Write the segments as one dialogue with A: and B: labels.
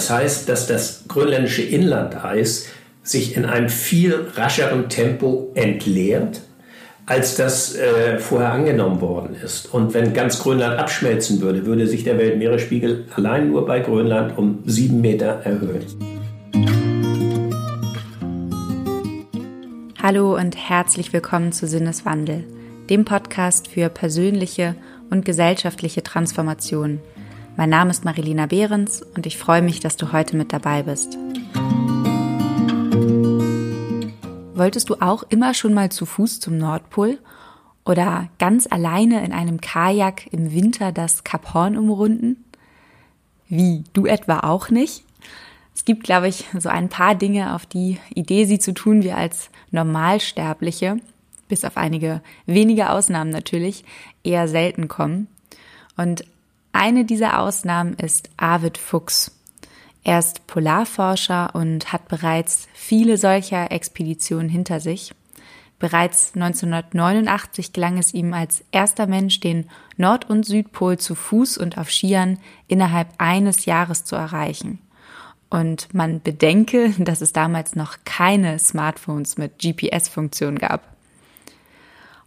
A: Das heißt, dass das grönländische Inlandeis sich in einem viel rascheren Tempo entleert, als das äh, vorher angenommen worden ist. Und wenn ganz Grönland abschmelzen würde, würde sich der Weltmeeresspiegel allein nur bei Grönland um sieben Meter erhöhen.
B: Hallo und herzlich willkommen zu Sinneswandel, dem Podcast für persönliche und gesellschaftliche Transformation. Mein Name ist Marilina Behrens und ich freue mich, dass du heute mit dabei bist. Wolltest du auch immer schon mal zu Fuß zum Nordpol oder ganz alleine in einem Kajak im Winter das Kap Horn umrunden? Wie, du etwa auch nicht? Es gibt, glaube ich, so ein paar Dinge, auf die Idee, sie zu tun, wir als Normalsterbliche, bis auf einige wenige Ausnahmen natürlich, eher selten kommen. Und eine dieser Ausnahmen ist Arvid Fuchs. Er ist Polarforscher und hat bereits viele solcher Expeditionen hinter sich. Bereits 1989 gelang es ihm als erster Mensch, den Nord- und Südpol zu Fuß und auf Skiern innerhalb eines Jahres zu erreichen. Und man bedenke, dass es damals noch keine Smartphones mit GPS-Funktion gab.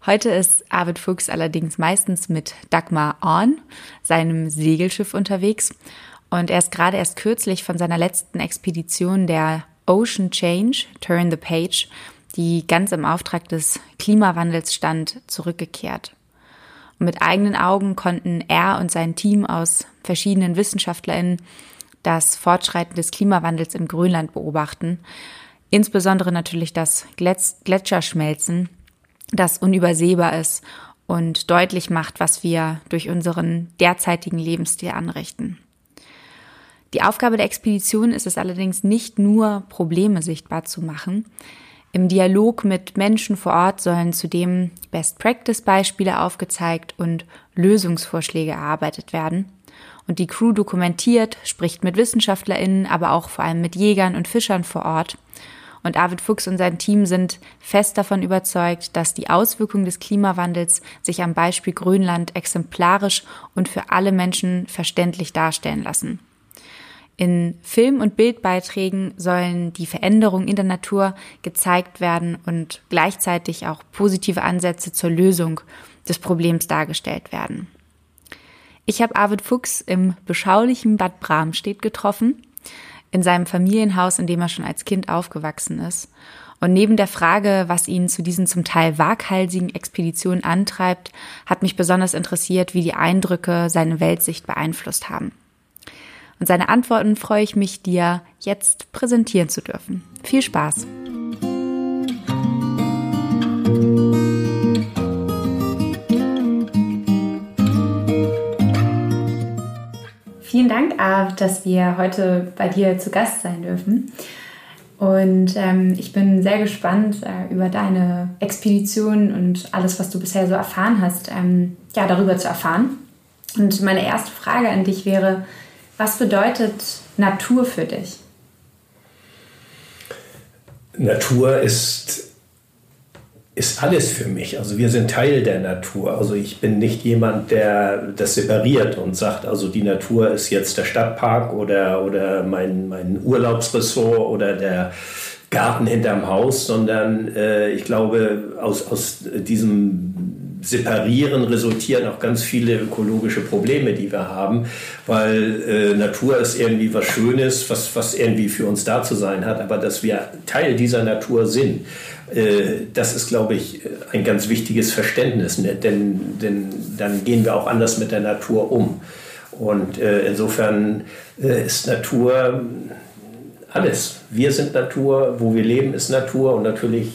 B: Heute ist Arvid Fuchs allerdings meistens mit Dagmar Orn, seinem Segelschiff, unterwegs und er ist gerade erst kürzlich von seiner letzten Expedition der Ocean Change, Turn the Page, die ganz im Auftrag des Klimawandels stand, zurückgekehrt. Und mit eigenen Augen konnten er und sein Team aus verschiedenen WissenschaftlerInnen das Fortschreiten des Klimawandels in Grönland beobachten. Insbesondere natürlich das Gletscherschmelzen, das unübersehbar ist und deutlich macht, was wir durch unseren derzeitigen Lebensstil anrichten. Die Aufgabe der Expedition ist es allerdings nicht nur, Probleme sichtbar zu machen. Im Dialog mit Menschen vor Ort sollen zudem Best-Practice-Beispiele aufgezeigt und Lösungsvorschläge erarbeitet werden. Und die Crew dokumentiert, spricht mit WissenschaftlerInnen, aber auch vor allem mit Jägern und Fischern vor Ort. Und Arvid Fuchs und sein Team sind fest davon überzeugt, dass die Auswirkungen des Klimawandels sich am Beispiel Grönland exemplarisch und für alle Menschen verständlich darstellen lassen. In Film- und Bildbeiträgen sollen die Veränderungen in der Natur gezeigt werden und gleichzeitig auch positive Ansätze zur Lösung des Problems dargestellt werden. Ich habe Arvid Fuchs im beschaulichen Bad Bramstedt getroffen, in seinem Familienhaus, in dem er schon als Kind aufgewachsen ist. Und neben der Frage, was ihn zu diesen zum Teil waghalsigen Expeditionen antreibt, hat mich besonders interessiert, wie die Eindrücke seine Weltsicht beeinflusst haben. Und seine Antworten freue ich mich, dir jetzt präsentieren zu dürfen. Viel Spaß! Vielen Dank, Arv, dass wir heute bei dir zu Gast sein dürfen. Und ähm, ich bin sehr gespannt äh, über deine Expedition und alles, was du bisher so erfahren hast, ähm, ja, darüber zu erfahren. Und meine erste Frage an dich wäre, was bedeutet Natur für dich?
A: Natur ist, ist alles für mich. Also wir sind Teil der Natur. Also ich bin nicht jemand, der das separiert und sagt, also die Natur ist jetzt der Stadtpark oder, oder mein, mein Urlaubsressort oder der Garten hinterm Haus, sondern äh, ich glaube, aus, aus diesem Separieren resultieren auch ganz viele ökologische Probleme, die wir haben, weil äh, Natur ist irgendwie was Schönes, was, was irgendwie für uns da zu sein hat, aber dass wir Teil dieser Natur sind, äh, das ist, glaube ich, ein ganz wichtiges Verständnis, ne? denn, denn dann gehen wir auch anders mit der Natur um. Und äh, insofern äh, ist Natur alles. Wir sind Natur, wo wir leben ist Natur und natürlich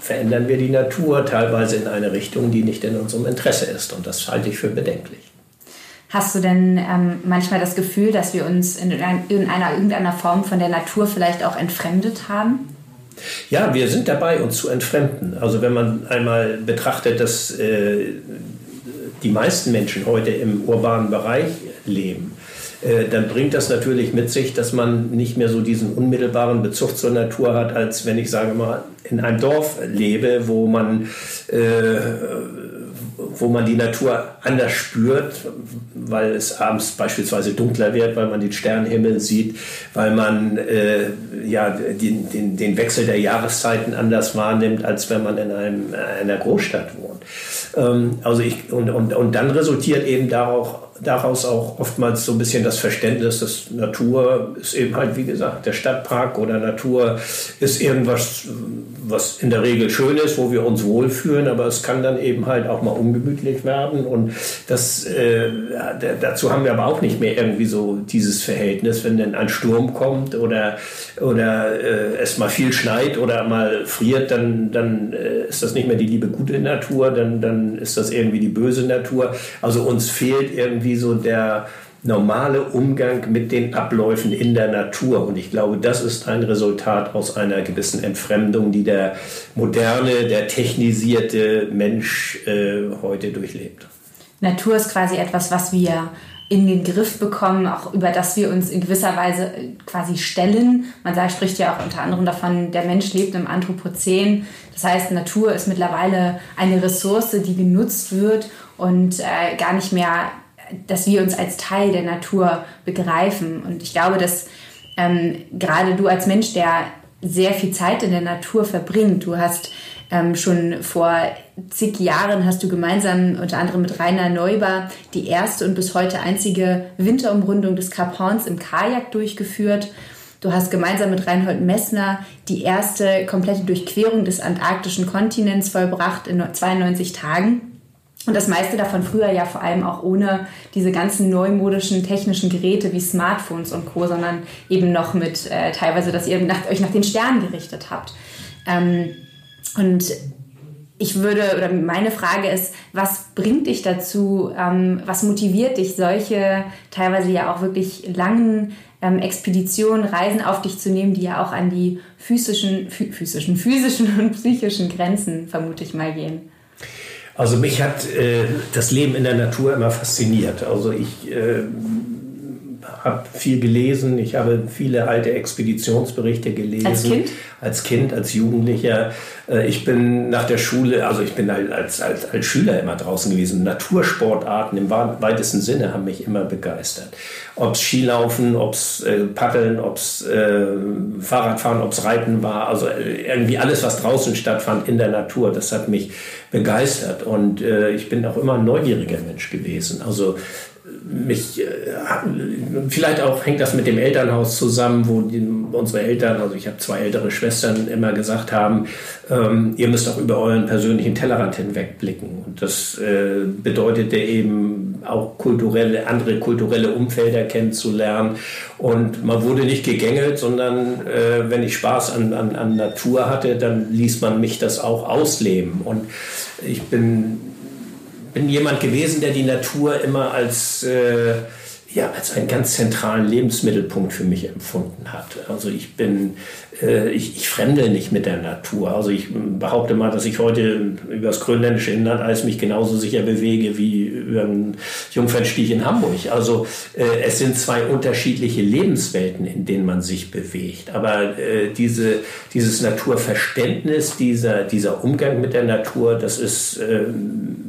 A: verändern wir die Natur teilweise in eine Richtung, die nicht in unserem Interesse ist und das halte ich für bedenklich.
B: Hast du denn ähm, manchmal das Gefühl, dass wir uns in irgendeiner, irgendeiner Form von der Natur vielleicht auch entfremdet haben?
A: Ja, wir sind dabei, uns zu entfremden. Also wenn man einmal betrachtet, dass äh, die meisten Menschen heute im urbanen Bereich leben, äh, dann bringt das natürlich mit sich, dass man nicht mehr so diesen unmittelbaren Bezug zur Natur hat, als wenn ich sage mal in einem Dorf lebe, wo man äh, wo man die Natur anders spürt, weil es abends beispielsweise dunkler wird, weil man den Sternenhimmel sieht, weil man äh, ja, den, den, den Wechsel der Jahreszeiten anders wahrnimmt, als wenn man in einem, einer Großstadt wohnt. Ähm, also ich, und, und, und dann resultiert eben daraus, daraus auch oftmals so ein bisschen das Verständnis, dass Natur ist eben halt, wie gesagt, der Stadtpark oder Natur ist irgendwas, was in der Regel schön ist, wo wir uns wohlfühlen, aber es kann dann eben halt auch mal ungemütlich werden und das, äh, dazu haben wir aber auch nicht mehr irgendwie so dieses Verhältnis, wenn dann ein Sturm kommt oder, oder äh, es mal viel schneit oder mal friert, dann, dann äh, ist das nicht mehr die liebe gute Natur, dann, dann ist das irgendwie die böse Natur. Also uns fehlt irgendwie so der normale Umgang mit den Abläufen in der Natur. Und ich glaube, das ist ein Resultat aus einer gewissen Entfremdung, die der moderne, der technisierte Mensch äh, heute durchlebt.
B: Natur ist quasi etwas, was wir in den Griff bekommen, auch über das wir uns in gewisser Weise äh, quasi stellen. Man sagt, spricht ja auch unter anderem davon, der Mensch lebt im Anthropozän. Das heißt, Natur ist mittlerweile eine Ressource, die genutzt wird und äh, gar nicht mehr, dass wir uns als Teil der Natur begreifen. Und ich glaube, dass ähm, gerade du als Mensch, der sehr viel Zeit in der Natur verbringt, du hast ähm, schon vor zig Jahren hast du gemeinsam unter anderem mit Rainer Neuber die erste und bis heute einzige Winterumrundung des Kap Horns im Kajak durchgeführt. Du hast gemeinsam mit Reinhold Messner die erste komplette Durchquerung des antarktischen Kontinents vollbracht in 92 Tagen. Und das meiste davon früher ja vor allem auch ohne diese ganzen neumodischen technischen Geräte wie Smartphones und Co., sondern eben noch mit äh, teilweise, dass ihr nach, euch nach den Sternen gerichtet habt. Ähm, und ich würde, oder meine Frage ist, was bringt dich dazu, ähm, was motiviert dich, solche teilweise ja auch wirklich langen ähm, Expeditionen, Reisen auf dich zu nehmen, die ja auch an die physischen, physischen, physischen und psychischen Grenzen, vermute ich mal, gehen?
A: Also mich hat äh, das Leben in der Natur immer fasziniert. Also ich äh, habe viel gelesen, ich habe viele alte Expeditionsberichte gelesen.
B: Als Kind?
A: Als Kind, als Jugendlicher. Äh, ich bin nach der Schule, also ich bin als, als, als Schüler immer draußen gewesen. Natursportarten im weitesten Sinne haben mich immer begeistert. Ob es Skilaufen, ob es äh, Paddeln, ob es äh, Fahrradfahren, ob es Reiten war. Also äh, irgendwie alles, was draußen stattfand in der Natur, das hat mich begeistert. Und äh, ich bin auch immer ein neugieriger Mensch gewesen. Also mich, äh, vielleicht auch hängt das mit dem Elternhaus zusammen, wo die, unsere Eltern, also ich habe zwei ältere Schwestern, immer gesagt haben, ähm, ihr müsst auch über euren persönlichen Tellerrand hinwegblicken. Und das äh, bedeutete eben auch kulturelle, andere kulturelle Umfelder kennenzulernen. Und man wurde nicht gegängelt, sondern äh, wenn ich Spaß an, an, an Natur hatte, dann ließ man mich das auch ausleben. Und ich bin bin jemand gewesen, der die Natur immer als, äh, ja, als einen ganz zentralen Lebensmittelpunkt für mich empfunden hat. Also ich bin äh, ich, ich fremde nicht mit der Natur. Also ich behaupte mal, dass ich heute über das grönländische Inlandeis mich genauso sicher bewege wie über einen Jungfernstich in Hamburg. Also äh, es sind zwei unterschiedliche Lebenswelten, in denen man sich bewegt. Aber äh, diese, dieses Naturverständnis, dieser, dieser Umgang mit der Natur, das ist äh,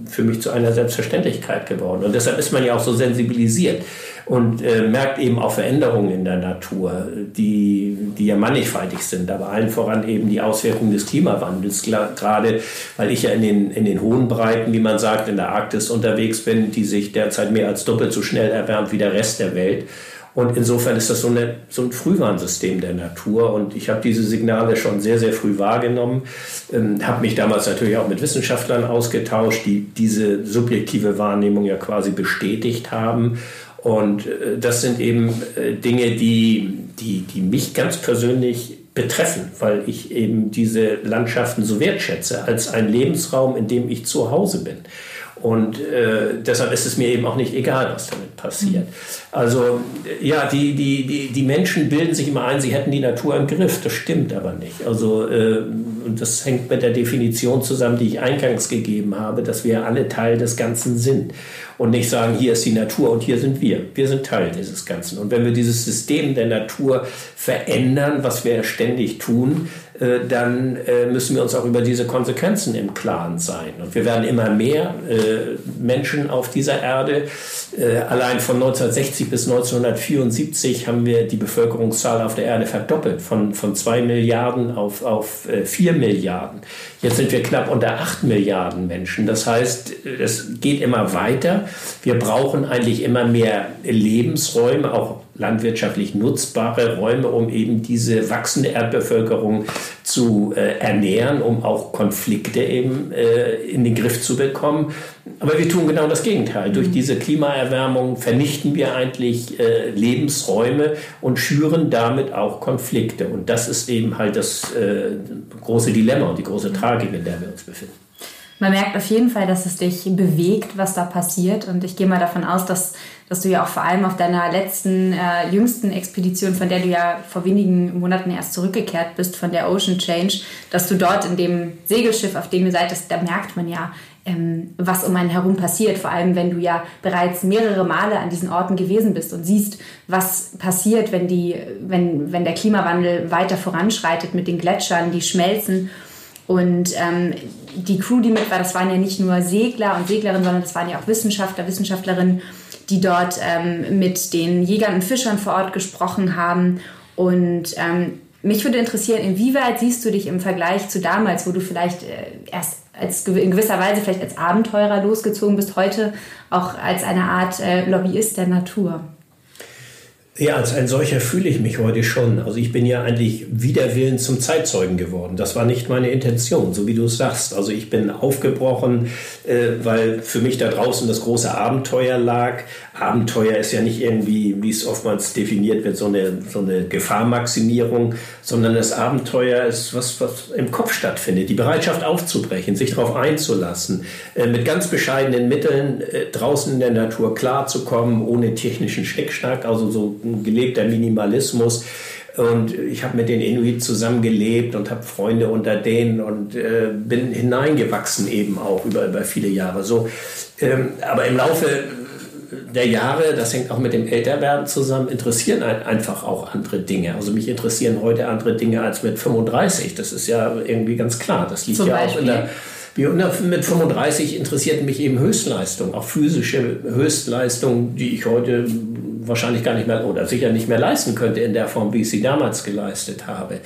A: für mich zu einer Selbstverständlichkeit geworden. Und deshalb ist man ja auch so sensibilisiert und äh, merkt eben auch Veränderungen in der Natur, die, die ja mannigfaltig sind, aber allen voran eben die Auswirkungen des Klimawandels, gerade weil ich ja in den, in den hohen Breiten, wie man sagt, in der Arktis unterwegs bin, die sich derzeit mehr als doppelt so schnell erwärmt wie der Rest der Welt. Und insofern ist das so, eine, so ein Frühwarnsystem der Natur. Und ich habe diese Signale schon sehr, sehr früh wahrgenommen. Ähm, habe mich damals natürlich auch mit Wissenschaftlern ausgetauscht, die diese subjektive Wahrnehmung ja quasi bestätigt haben. Und äh, das sind eben äh, Dinge, die, die, die mich ganz persönlich betreffen, weil ich eben diese Landschaften so wertschätze als ein Lebensraum, in dem ich zu Hause bin. Und äh, deshalb ist es mir eben auch nicht egal, was damit passiert. Also ja, die, die, die, die Menschen bilden sich immer ein, sie hätten die Natur im Griff. Das stimmt aber nicht. Also äh, das hängt mit der Definition zusammen, die ich eingangs gegeben habe, dass wir alle Teil des Ganzen sind und nicht sagen, hier ist die Natur und hier sind wir. Wir sind Teil dieses Ganzen. Und wenn wir dieses System der Natur verändern, was wir ständig tun, äh, dann äh, müssen wir uns auch über diese Konsequenzen im Klaren sein. Und wir werden immer mehr äh, Menschen auf dieser Erde. Allein von 1960 bis 1974 haben wir die Bevölkerungszahl auf der Erde verdoppelt, von, von 2 Milliarden auf, auf 4 Milliarden. Jetzt sind wir knapp unter 8 Milliarden Menschen. Das heißt, es geht immer weiter. Wir brauchen eigentlich immer mehr Lebensräume, auch landwirtschaftlich nutzbare Räume, um eben diese wachsende Erdbevölkerung zu äh, ernähren, um auch Konflikte eben äh, in den Griff zu bekommen. Aber wir tun genau das Gegenteil. Durch diese Klimaerwärmung vernichten wir eigentlich äh, Lebensräume und schüren damit auch Konflikte. Und das ist eben halt das äh, große Dilemma und die große Tragik, in der wir uns befinden.
B: Man merkt auf jeden Fall, dass es dich bewegt, was da passiert. Und ich gehe mal davon aus, dass dass du ja auch vor allem auf deiner letzten, äh, jüngsten Expedition, von der du ja vor wenigen Monaten erst zurückgekehrt bist, von der Ocean Change, dass du dort in dem Segelschiff, auf dem ihr seid, das, da merkt man ja, ähm, was um einen herum passiert. Vor allem, wenn du ja bereits mehrere Male an diesen Orten gewesen bist und siehst, was passiert, wenn, die, wenn, wenn der Klimawandel weiter voranschreitet mit den Gletschern, die schmelzen. Und ähm, die Crew, die mit war, das waren ja nicht nur Segler und Seglerinnen, sondern das waren ja auch Wissenschaftler, Wissenschaftlerinnen die dort ähm, mit den Jägern und Fischern vor Ort gesprochen haben. Und ähm, mich würde interessieren, inwieweit siehst du dich im Vergleich zu damals, wo du vielleicht äh, erst als, in gewisser Weise vielleicht als Abenteurer losgezogen bist, heute auch als eine Art äh, Lobbyist der Natur?
A: Ja, als ein solcher fühle ich mich heute schon. Also ich bin ja eigentlich widerwillen zum Zeitzeugen geworden. Das war nicht meine Intention, so wie du es sagst. Also ich bin aufgebrochen, äh, weil für mich da draußen das große Abenteuer lag. Abenteuer ist ja nicht irgendwie, wie es oftmals definiert wird, so eine, so eine Gefahrmaximierung, sondern das Abenteuer ist was, was im Kopf stattfindet. Die Bereitschaft aufzubrechen, sich darauf einzulassen, äh, mit ganz bescheidenen Mitteln äh, draußen in der Natur klarzukommen, ohne technischen Schnickschnack, also so ein gelebter Minimalismus. Und ich habe mit den Inuit zusammengelebt und habe Freunde unter denen und äh, bin hineingewachsen eben auch über, über viele Jahre. So, ähm, aber im Laufe der Jahre, das hängt auch mit dem Älterwerden zusammen, interessieren einfach auch andere Dinge. Also mich interessieren heute andere Dinge als mit 35. Das ist ja irgendwie ganz klar. Das liegt Zum ja Beispiel? auch in der mit 35 interessiert mich eben Höchstleistung, auch physische Höchstleistung, die ich heute wahrscheinlich gar nicht mehr oder sicher nicht mehr leisten könnte in der Form, wie ich sie damals geleistet habe.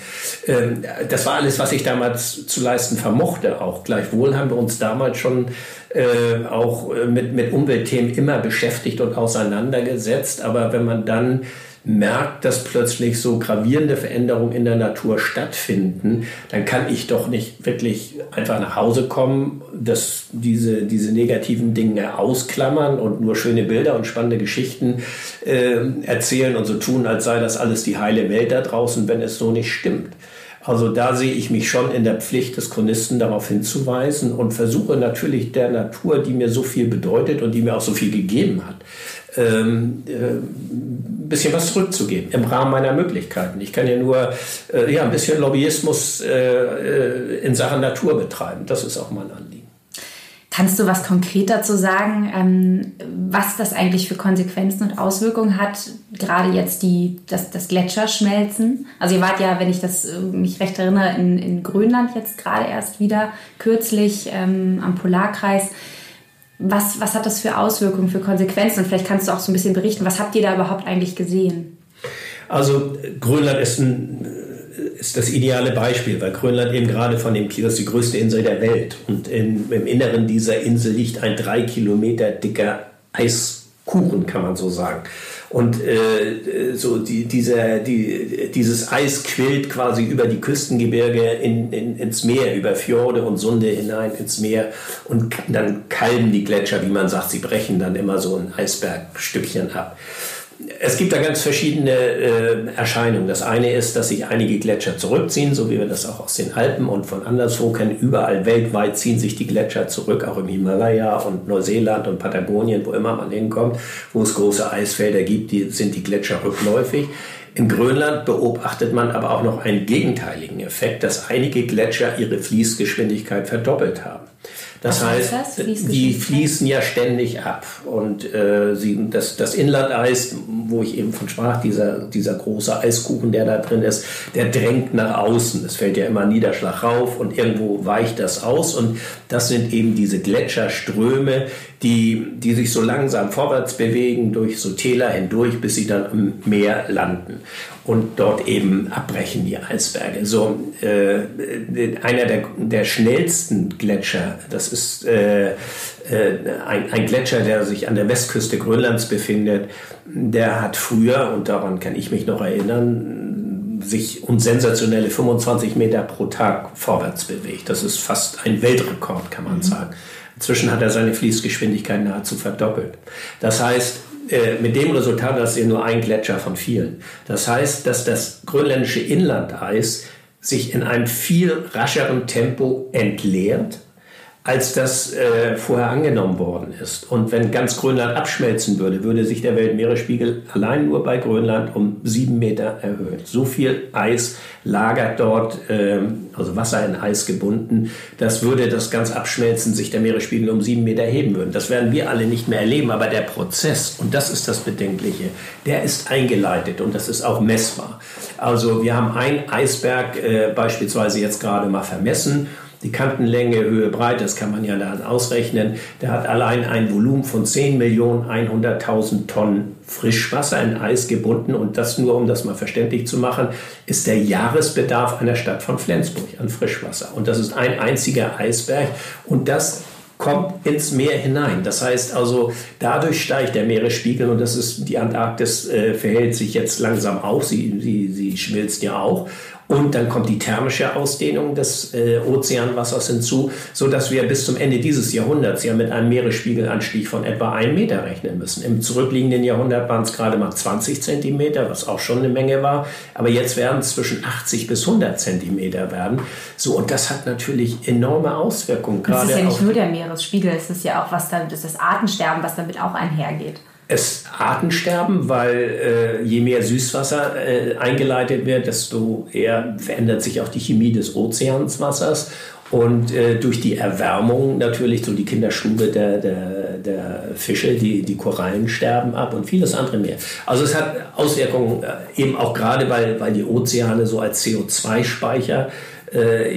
A: Ähm, das war alles, was ich damals zu leisten vermochte. Auch gleichwohl haben wir uns damals schon äh, auch mit, mit Umweltthemen immer beschäftigt und auseinandergesetzt. Aber wenn man dann merkt, dass plötzlich so gravierende Veränderungen in der Natur stattfinden, dann kann ich doch nicht wirklich einfach nach Hause kommen, dass diese, diese negativen Dinge ausklammern und nur schöne Bilder und spannende Geschichten äh, erzählen und so tun, als sei das alles die heile Welt da draußen, wenn es so nicht stimmt. Also da sehe ich mich schon in der Pflicht des Chronisten darauf hinzuweisen und versuche natürlich der Natur, die mir so viel bedeutet und die mir auch so viel gegeben hat, ähm, äh, ein bisschen was zurückzugeben im Rahmen meiner Möglichkeiten. Ich kann ja nur äh, ja, ein bisschen Lobbyismus äh, in Sachen Natur betreiben. Das ist auch mein Anliegen.
B: Kannst du was konkreter zu sagen, ähm, was das eigentlich für Konsequenzen und Auswirkungen hat, gerade jetzt die, das, das Gletscherschmelzen? Also ihr wart ja, wenn ich das mich recht erinnere, in, in Grönland jetzt gerade erst wieder, kürzlich ähm, am Polarkreis. Was, was hat das für Auswirkungen, für Konsequenzen? Und vielleicht kannst du auch so ein bisschen berichten, was habt ihr da überhaupt eigentlich gesehen?
A: Also Grönland ist ein ist das ideale Beispiel, weil Grönland eben gerade von dem das ist die größte Insel der Welt und in, im Inneren dieser Insel liegt ein drei Kilometer dicker Eiskuchen, kann man so sagen. Und äh, so die, dieser, die, dieses Eis quillt quasi über die Küstengebirge in, in, ins Meer, über Fjorde und Sunde hinein ins Meer. Und dann kalben die Gletscher, wie man sagt, sie brechen dann immer so ein Eisbergstückchen ab. Es gibt da ganz verschiedene äh, Erscheinungen. Das eine ist, dass sich einige Gletscher zurückziehen, so wie wir das auch aus den Alpen und von anderswo kennen. Überall weltweit ziehen sich die Gletscher zurück, auch im Himalaya und Neuseeland und Patagonien, wo immer man hinkommt, wo es große Eisfelder gibt, die, sind die Gletscher rückläufig. In Grönland beobachtet man aber auch noch einen gegenteiligen Effekt, dass einige Gletscher ihre Fließgeschwindigkeit verdoppelt haben. Das Was heißt, das? die fließen ja ständig ab. Und äh, sie, das, das Inlandeis, wo ich eben von sprach, dieser, dieser große Eiskuchen, der da drin ist, der drängt nach außen. Es fällt ja immer Niederschlag rauf und irgendwo weicht das aus. Und das sind eben diese Gletscherströme, die, die sich so langsam vorwärts bewegen durch so Täler hindurch, bis sie dann im Meer landen und dort eben abbrechen die Eisberge. So äh, einer der, der schnellsten Gletscher, das ist äh, ein, ein Gletscher, der sich an der Westküste Grönlands befindet, der hat früher, und daran kann ich mich noch erinnern, sich um sensationelle 25 Meter pro Tag vorwärts bewegt. Das ist fast ein Weltrekord, kann man mhm. sagen. Inzwischen hat er seine Fließgeschwindigkeit nahezu verdoppelt. Das heißt, äh, mit dem Resultat, dass ihr nur ein Gletscher von vielen. Das heißt, dass das grönländische Inlandeis sich in einem viel rascheren Tempo entleert als das äh, vorher angenommen worden ist. Und wenn ganz Grönland abschmelzen würde, würde sich der Weltmeeresspiegel allein nur bei Grönland um sieben Meter erhöhen. So viel Eis lagert dort, äh, also Wasser in Eis gebunden, das würde das ganz Abschmelzen sich der Meeresspiegel um sieben Meter heben würden. Das werden wir alle nicht mehr erleben, aber der Prozess, und das ist das Bedenkliche, der ist eingeleitet und das ist auch messbar. Also wir haben einen Eisberg äh, beispielsweise jetzt gerade mal vermessen die Kantenlänge, Höhe, Breite, das kann man ja dann ausrechnen. Der hat allein ein Volumen von 10.100.000 Tonnen Frischwasser in Eis gebunden. Und das nur, um das mal verständlich zu machen, ist der Jahresbedarf einer Stadt von Flensburg an Frischwasser. Und das ist ein einziger Eisberg. Und das kommt ins Meer hinein. Das heißt also, dadurch steigt der Meeresspiegel und das ist, die Antarktis äh, verhält sich jetzt langsam auf, sie, sie, sie schmilzt ja auch. Und dann kommt die thermische Ausdehnung des äh, Ozeanwassers hinzu, sodass wir bis zum Ende dieses Jahrhunderts ja mit einem Meeresspiegelanstieg von etwa einem Meter rechnen müssen. Im zurückliegenden Jahrhundert waren es gerade mal 20 Zentimeter, was auch schon eine Menge war. Aber jetzt werden es zwischen 80 bis 100 Zentimeter werden. So, und das hat natürlich enorme Auswirkungen.
B: Das ist ja nicht nur der Meeresspiegel, es ist ja auch was dann, das, das Artensterben, was damit auch einhergeht
A: es Artensterben, weil äh, je mehr Süßwasser äh, eingeleitet wird, desto eher verändert sich auch die Chemie des Ozeanswassers. Und äh, durch die Erwärmung natürlich so die Kinderstube der, der, der Fische, die, die Korallen sterben ab und vieles andere mehr. Also es hat Auswirkungen äh, eben auch gerade, weil, weil die Ozeane so als CO2-Speicher äh,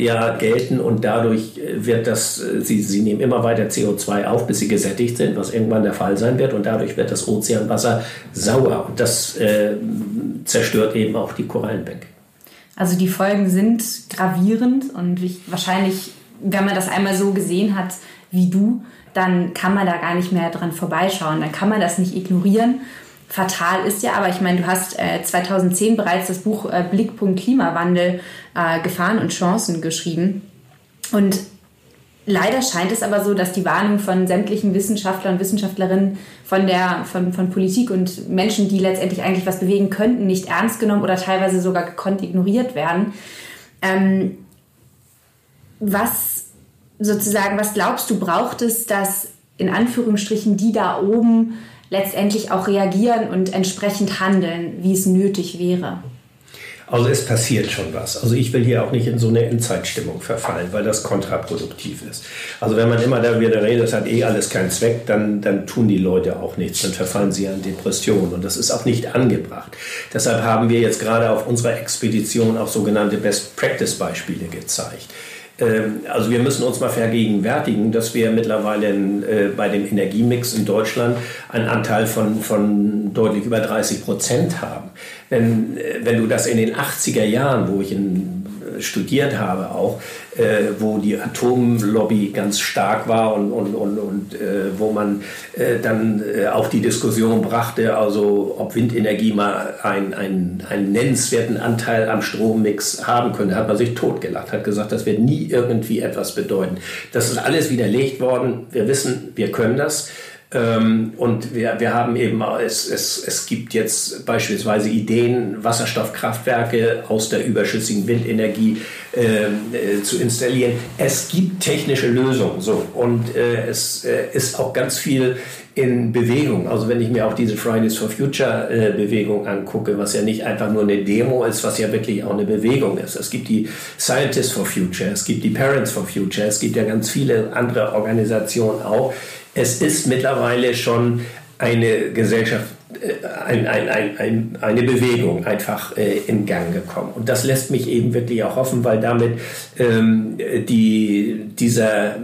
A: ja gelten und dadurch wird das, äh, sie, sie nehmen immer weiter CO2 auf, bis sie gesättigt sind, was irgendwann der Fall sein wird und dadurch wird das Ozeanwasser sauer und das äh, zerstört eben auch die Korallenbänke.
B: Also die Folgen sind gravierend und wahrscheinlich, wenn man das einmal so gesehen hat wie du, dann kann man da gar nicht mehr dran vorbeischauen, dann kann man das nicht ignorieren fatal ist ja, aber ich meine, du hast äh, 2010 bereits das Buch äh, Blickpunkt Klimawandel äh, Gefahren und Chancen geschrieben. Und leider scheint es aber so, dass die Warnung von sämtlichen Wissenschaftlern und Wissenschaftlerinnen von der von, von Politik und Menschen, die letztendlich eigentlich was bewegen könnten, nicht ernst genommen oder teilweise sogar gekonnt ignoriert werden. Ähm, was sozusagen, was glaubst du, braucht es, dass in Anführungsstrichen die da oben letztendlich auch reagieren und entsprechend handeln, wie es nötig wäre.
A: Also es passiert schon was. Also ich will hier auch nicht in so eine Endzeitstimmung verfallen, weil das kontraproduktiv ist. Also wenn man immer da wieder redet, das hat eh alles keinen Zweck, dann, dann tun die Leute auch nichts, dann verfallen sie an Depressionen und das ist auch nicht angebracht. Deshalb haben wir jetzt gerade auf unserer Expedition auch sogenannte Best-Practice-Beispiele gezeigt. Ähm, also wir müssen uns mal vergegenwärtigen, dass wir mittlerweile äh, bei dem Energiemix in Deutschland einen Anteil von, von deutlich über 30 Prozent haben. Wenn, äh, wenn du das in den 80er Jahren, wo ich in studiert habe, auch, äh, wo die Atomlobby ganz stark war und, und, und, und äh, wo man äh, dann äh, auch die Diskussion brachte, also ob Windenergie mal einen, einen, einen nennenswerten Anteil am Strommix haben könnte, hat man sich totgelacht, hat gesagt, das wird nie irgendwie etwas bedeuten. Das ist alles widerlegt worden. Wir wissen, wir können das. Ähm, und wir, wir haben eben, es, es, es gibt jetzt beispielsweise Ideen, Wasserstoffkraftwerke aus der überschüssigen Windenergie ähm, äh, zu installieren. Es gibt technische Lösungen so und äh, es äh, ist auch ganz viel in Bewegung. Also wenn ich mir auch diese Fridays for Future äh, Bewegung angucke, was ja nicht einfach nur eine Demo ist, was ja wirklich auch eine Bewegung ist. Es gibt die Scientists for Future, es gibt die Parents for Future, es gibt ja ganz viele andere Organisationen auch, es ist mittlerweile schon eine Gesellschaft, äh, ein, ein, ein, eine Bewegung einfach äh, in Gang gekommen. Und das lässt mich eben wirklich auch hoffen, weil damit ähm, die, dieser,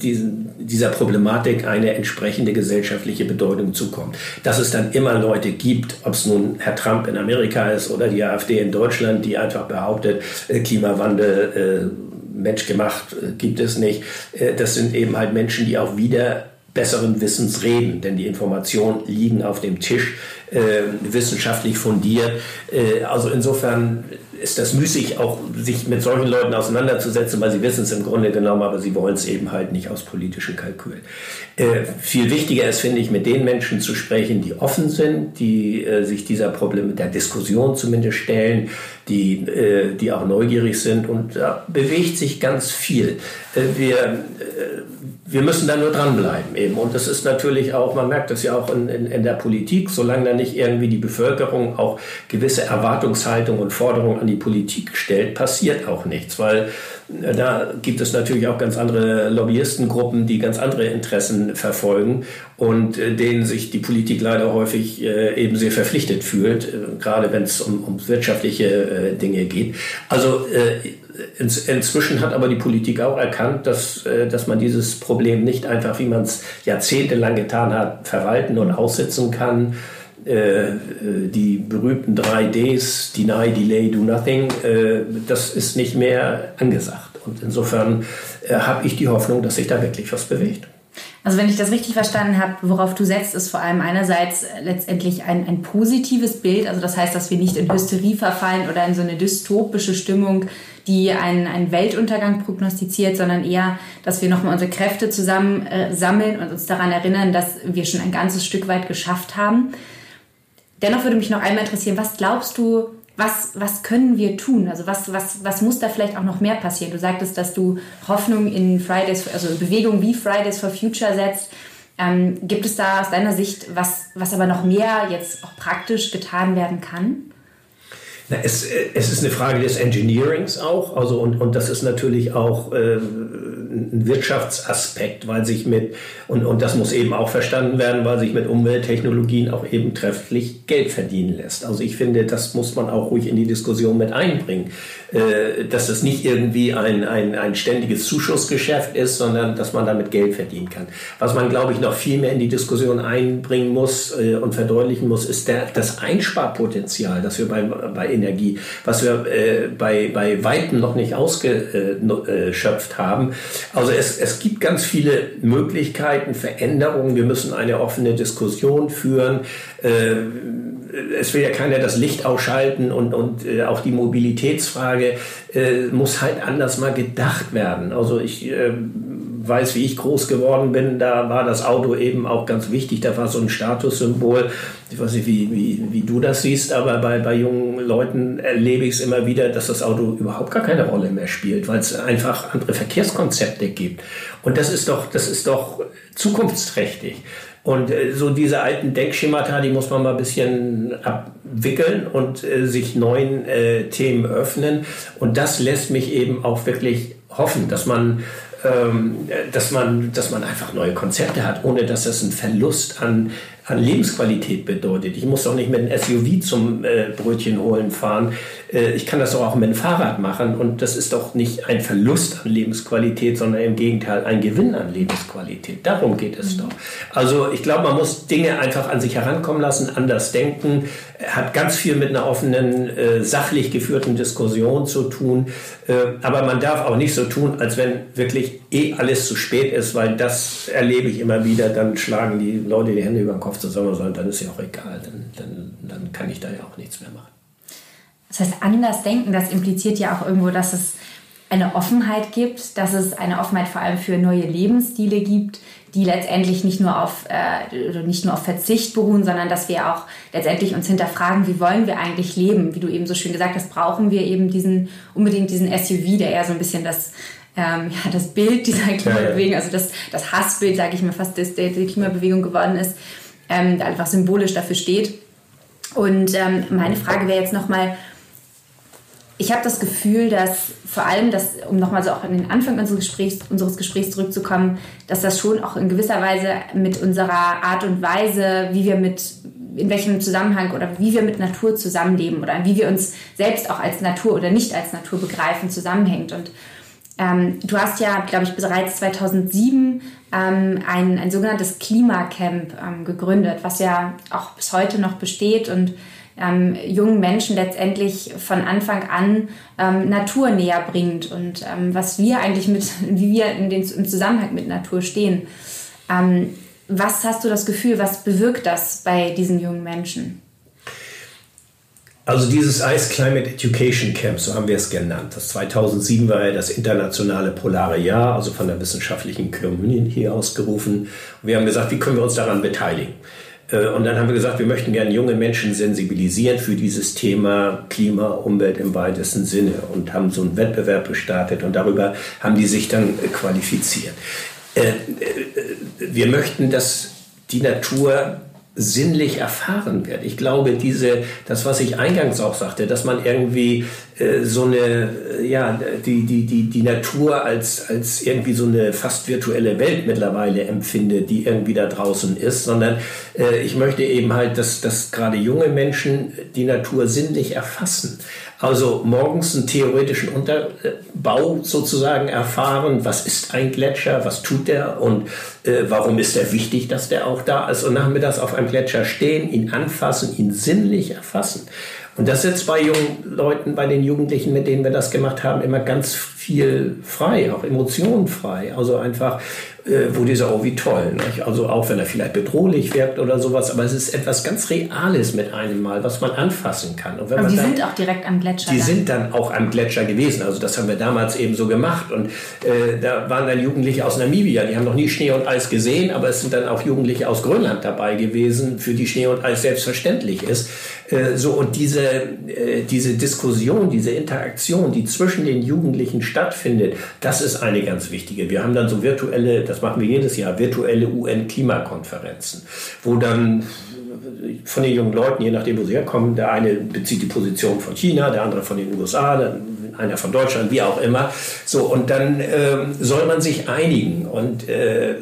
A: diesen, dieser Problematik eine entsprechende gesellschaftliche Bedeutung zukommt. Dass es dann immer Leute gibt, ob es nun Herr Trump in Amerika ist oder die AfD in Deutschland, die einfach behauptet, äh, Klimawandel äh, menschgemacht äh, gibt es nicht. Äh, das sind eben halt Menschen, die auch wieder besseren Wissens reden, denn die Informationen liegen auf dem Tisch, äh, wissenschaftlich fundiert. Äh, also insofern ist das müßig, auch sich mit solchen Leuten auseinanderzusetzen, weil sie wissen es im Grunde genommen, aber sie wollen es eben halt nicht aus politischen Kalkülen. Äh, viel wichtiger ist, finde ich, mit den Menschen zu sprechen, die offen sind, die äh, sich dieser Probleme der Diskussion zumindest stellen, die, äh, die auch neugierig sind und da bewegt sich ganz viel. Äh, wir, äh, wir müssen da nur dranbleiben eben und das ist natürlich auch, man merkt das ja auch in, in, in der Politik, solange da nicht irgendwie die Bevölkerung auch gewisse Erwartungshaltung und Forderungen an die Politik stellt, passiert auch nichts, weil da gibt es natürlich auch ganz andere Lobbyistengruppen, die ganz andere Interessen verfolgen und äh, denen sich die Politik leider häufig äh, eben sehr verpflichtet fühlt, äh, gerade wenn es um, um wirtschaftliche Dinge geht. Also inzwischen hat aber die Politik auch erkannt, dass, dass man dieses Problem nicht einfach, wie man es jahrzehntelang getan hat, verwalten und aussitzen kann äh, die berühmten drei Ds, Deny, Delay, Do Nothing, äh, das ist nicht mehr angesagt. Und insofern äh, habe ich die Hoffnung, dass sich da wirklich was bewegt.
B: Also wenn ich das richtig verstanden habe, worauf du setzt, ist vor allem einerseits letztendlich ein, ein positives Bild, also das heißt, dass wir nicht in Hysterie verfallen oder in so eine dystopische Stimmung, die einen, einen Weltuntergang prognostiziert, sondern eher, dass wir nochmal unsere Kräfte zusammen äh, sammeln und uns daran erinnern, dass wir schon ein ganzes Stück weit geschafft haben. Dennoch würde mich noch einmal interessieren, was glaubst du, was, was können wir tun? Also was, was, was muss da vielleicht auch noch mehr passieren? Du sagtest, dass du Hoffnung in Fridays, also Bewegungen wie Fridays for Future setzt. Ähm, gibt es da aus deiner Sicht was, was aber noch mehr jetzt auch praktisch getan werden kann?
A: Na, es, es ist eine Frage des Engineerings auch, also und, und das ist natürlich auch äh, ein Wirtschaftsaspekt, weil sich mit, und, und das muss eben auch verstanden werden, weil sich mit Umwelttechnologien auch eben trefflich Geld verdienen lässt. Also ich finde, das muss man auch ruhig in die Diskussion mit einbringen, äh, dass das nicht irgendwie ein, ein, ein ständiges Zuschussgeschäft ist, sondern dass man damit Geld verdienen kann. Was man, glaube ich, noch viel mehr in die Diskussion einbringen muss äh, und verdeutlichen muss, ist der, das Einsparpotenzial, das wir bei, bei Energie, was wir äh, bei, bei Weitem noch nicht ausgeschöpft haben. Also es, es gibt ganz viele Möglichkeiten, Veränderungen. Wir müssen eine offene Diskussion führen. Äh, es will ja keiner das Licht ausschalten und, und äh, auch die Mobilitätsfrage äh, muss halt anders mal gedacht werden. Also ich äh, weiß, wie ich groß geworden bin, da war das Auto eben auch ganz wichtig. Da war so ein Statussymbol. Ich weiß nicht, wie, wie, wie du das siehst, aber bei, bei jungen Leuten erlebe ich es immer wieder, dass das Auto überhaupt gar keine Rolle mehr spielt, weil es einfach andere Verkehrskonzepte gibt. Und das ist doch, das ist doch zukunftsträchtig. Und äh, so diese alten Denkschemata, die muss man mal ein bisschen abwickeln und äh, sich neuen äh, Themen öffnen. Und das lässt mich eben auch wirklich hoffen, dass man ähm, dass, man, dass man einfach neue Konzepte hat, ohne dass das einen Verlust an, an Lebensqualität bedeutet. Ich muss doch nicht mit einem SUV zum äh, Brötchen holen fahren. Äh, ich kann das doch auch mit dem Fahrrad machen und das ist doch nicht ein Verlust an Lebensqualität, sondern im Gegenteil ein Gewinn an Lebensqualität. Darum geht es doch. Also ich glaube, man muss Dinge einfach an sich herankommen lassen, anders denken, hat ganz viel mit einer offenen, äh, sachlich geführten Diskussion zu tun. Äh, aber man darf auch nicht so tun, als wenn wirklich eh alles zu spät ist, weil das erlebe ich immer wieder. Dann schlagen die Leute die Hände über den Kopf zusammen und sagen, dann ist ja auch egal, dann, dann, dann kann ich da ja auch nichts mehr machen.
B: Das heißt, anders denken, das impliziert ja auch irgendwo, dass es eine Offenheit gibt, dass es eine Offenheit vor allem für neue Lebensstile gibt, die letztendlich nicht nur auf äh, nicht nur auf Verzicht beruhen, sondern dass wir auch letztendlich uns hinterfragen, wie wollen wir eigentlich leben? Wie du eben so schön gesagt hast, brauchen wir eben diesen unbedingt diesen SUV, der eher so ein bisschen das ähm, ja, das Bild dieser Klimabewegung, also das, das Hassbild, sage ich mal fast, das der, der Klimabewegung geworden ist, ähm, einfach symbolisch dafür steht. Und ähm, meine Frage wäre jetzt nochmal, ich habe das Gefühl, dass vor allem, dass, um nochmal so auch an den Anfang unseres Gesprächs, unseres Gesprächs zurückzukommen, dass das schon auch in gewisser Weise mit unserer Art und Weise, wie wir mit, in welchem Zusammenhang oder wie wir mit Natur zusammenleben oder wie wir uns selbst auch als Natur oder nicht als Natur begreifen, zusammenhängt. Und ähm, du hast ja, glaube ich, bereits 2007 ähm, ein, ein sogenanntes Klimacamp ähm, gegründet, was ja auch bis heute noch besteht und ähm, jungen Menschen letztendlich von Anfang an ähm, Natur näher bringt und ähm, was wir eigentlich mit, wie wir in den, im Zusammenhang mit Natur stehen. Was hast du das Gefühl, was bewirkt das bei diesen jungen Menschen?
A: Also dieses Ice Climate Education Camp, so haben wir es genannt. Das 2007 war ja das internationale polare Jahr, also von der wissenschaftlichen Community ausgerufen. wir haben gesagt, wie können wir uns daran beteiligen? Äh, und dann haben wir gesagt, wir möchten gerne junge Menschen sensibilisieren für dieses Thema Klima, Umwelt im weitesten Sinne und haben so einen Wettbewerb gestartet und darüber haben die sich dann qualifiziert. Äh, äh, wir möchten, dass die Natur sinnlich erfahren wird. Ich glaube, diese, das, was ich eingangs auch sagte, dass man irgendwie äh, so eine, äh, ja, die, die, die, die Natur als, als irgendwie so eine fast virtuelle Welt mittlerweile empfindet, die irgendwie da draußen ist, sondern äh, ich möchte eben halt, dass, dass gerade junge Menschen die Natur sinnlich erfassen. Also morgens einen theoretischen Unterbau sozusagen erfahren, was ist ein Gletscher, was tut der und äh, warum ist er wichtig, dass der auch da ist. Und nachmittags auf einem Gletscher stehen, ihn anfassen, ihn sinnlich erfassen. Und das setzt bei jungen Leuten, bei den Jugendlichen, mit denen wir das gemacht haben, immer ganz viel frei, auch Emotionen frei. Also einfach äh, wo die sagen, oh wie toll. Nicht? Also auch wenn er vielleicht bedrohlich wirkt oder sowas, aber es ist etwas ganz Reales mit einem Mal, was man anfassen kann.
B: aber die dann, sind auch direkt am Gletscher.
A: Die dann. sind dann auch am Gletscher gewesen. Also das haben wir damals eben so gemacht. Und äh, da waren dann Jugendliche aus Namibia, die haben noch nie Schnee und Eis gesehen, aber es sind dann auch Jugendliche aus Grönland dabei gewesen, für die Schnee und Eis selbstverständlich ist. Äh, so und diese, äh, diese Diskussion, diese Interaktion, die zwischen den Jugendlichen stattfindet, das ist eine ganz wichtige. Wir haben dann so virtuelle, das das machen wir jedes Jahr, virtuelle UN-Klimakonferenzen, wo dann von den jungen Leuten, je nachdem, wo sie herkommen, der eine bezieht die Position von China, der andere von den USA, einer von Deutschland, wie auch immer. So, und dann ähm, soll man sich einigen. Und äh,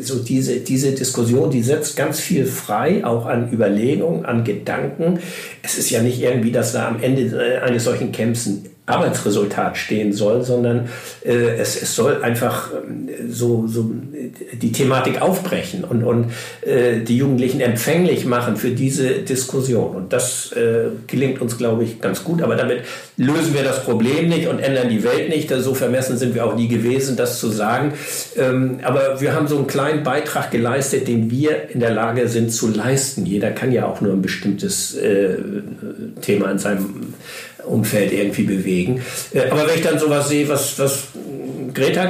A: so diese, diese Diskussion, die setzt ganz viel frei, auch an Überlegungen, an Gedanken. Es ist ja nicht irgendwie, dass da am Ende äh, eines solchen Camps ein Arbeitsresultat stehen soll, sondern äh, es, es soll einfach äh, so, so die Thematik aufbrechen und, und äh, die Jugendlichen empfänglich machen für diese Diskussion. Und das äh, gelingt uns, glaube ich, ganz gut. Aber damit lösen wir das Problem nicht und ändern die Welt nicht. So vermessen sind wir auch nie gewesen, das zu sagen. Ähm, aber wir haben so einen kleinen Beitrag geleistet, den wir in der Lage sind zu leisten. Jeder kann ja auch nur ein bestimmtes äh, Thema in seinem Umfeld irgendwie bewegen. Äh, aber wenn ich dann sowas sehe, was, was Greta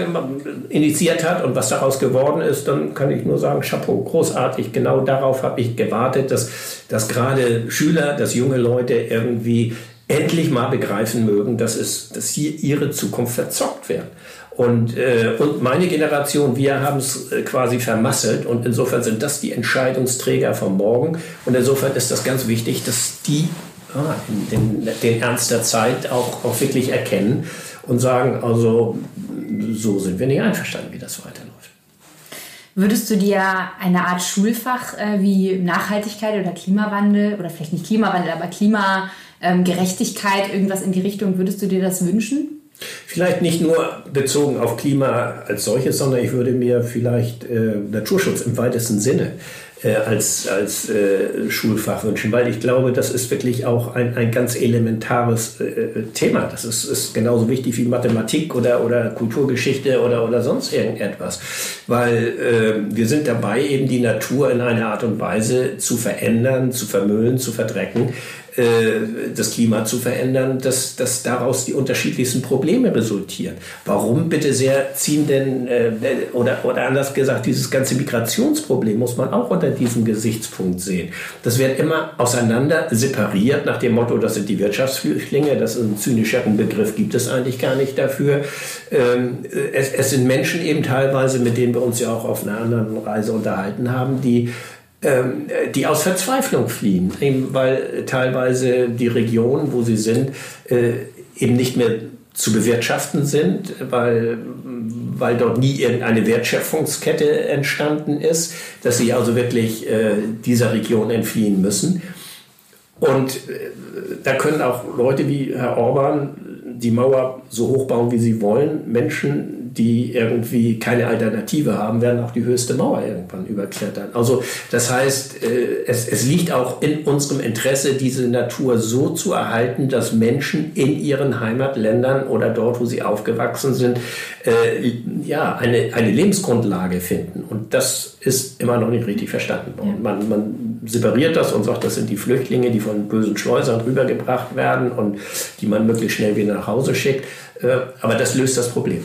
A: initiiert hat und was daraus geworden ist, dann kann ich nur sagen, Chapeau, großartig. Genau darauf habe ich gewartet, dass, dass gerade Schüler, dass junge Leute irgendwie endlich mal begreifen mögen, dass, es, dass hier ihre Zukunft verzockt wird. Und, äh, und meine Generation, wir haben es äh, quasi vermasselt und insofern sind das die Entscheidungsträger von morgen. Und insofern ist das ganz wichtig, dass die ah, den, den Ernst der Zeit auch, auch wirklich erkennen und sagen, also so sind wir nicht einverstanden, wie das weiterläuft.
B: Würdest du dir eine Art Schulfach äh, wie Nachhaltigkeit oder Klimawandel oder vielleicht nicht Klimawandel, aber Klimagerechtigkeit, irgendwas in die Richtung, würdest du dir das wünschen?
A: Vielleicht nicht nur bezogen auf Klima als solches, sondern ich würde mir vielleicht äh, Naturschutz im weitesten Sinne äh, als, als äh, Schulfach wünschen, weil ich glaube, das ist wirklich auch ein, ein ganz elementares äh, Thema. Das ist, ist genauso wichtig wie Mathematik oder, oder Kulturgeschichte oder, oder sonst irgendetwas, weil äh, wir sind dabei, eben die Natur in einer Art und Weise zu verändern, zu vermüllen, zu verdrecken, äh, das Klima zu verändern, dass, dass daraus die unterschiedlichsten Probleme resultieren. Warum bitte sehr ziehen denn, äh, oder, oder anders gesagt, dieses ganze Migrationsproblem muss man auch unter diesem Gesichtspunkt sehen. Das wird immer auseinander separiert nach dem Motto, das sind die Wirtschaftsflüchtlinge, das ist ein zynischeren Begriff, gibt es eigentlich gar nicht dafür. Ähm, es, es sind Menschen eben teilweise, mit denen wir uns ja auch auf einer anderen Reise unterhalten haben, die die aus Verzweiflung fliehen, eben weil teilweise die Regionen, wo sie sind, äh, eben nicht mehr zu bewirtschaften sind, weil, weil dort nie irgendeine Wertschöpfungskette entstanden ist, dass sie also wirklich äh, dieser Region entfliehen müssen. Und äh, da können auch Leute wie Herr Orban die Mauer so hoch bauen, wie sie wollen. Menschen die irgendwie keine Alternative haben, werden auch die höchste Mauer irgendwann überklettern. Also das heißt, äh, es, es liegt auch in unserem Interesse, diese Natur so zu erhalten, dass Menschen in ihren Heimatländern oder dort, wo sie aufgewachsen sind, äh, ja, eine, eine Lebensgrundlage finden. Und das ist immer noch nicht richtig verstanden worden. Man, man separiert das und sagt, das sind die Flüchtlinge, die von bösen Schleusern rübergebracht werden und die man möglichst schnell wieder nach Hause schickt. Äh, aber das löst das Problem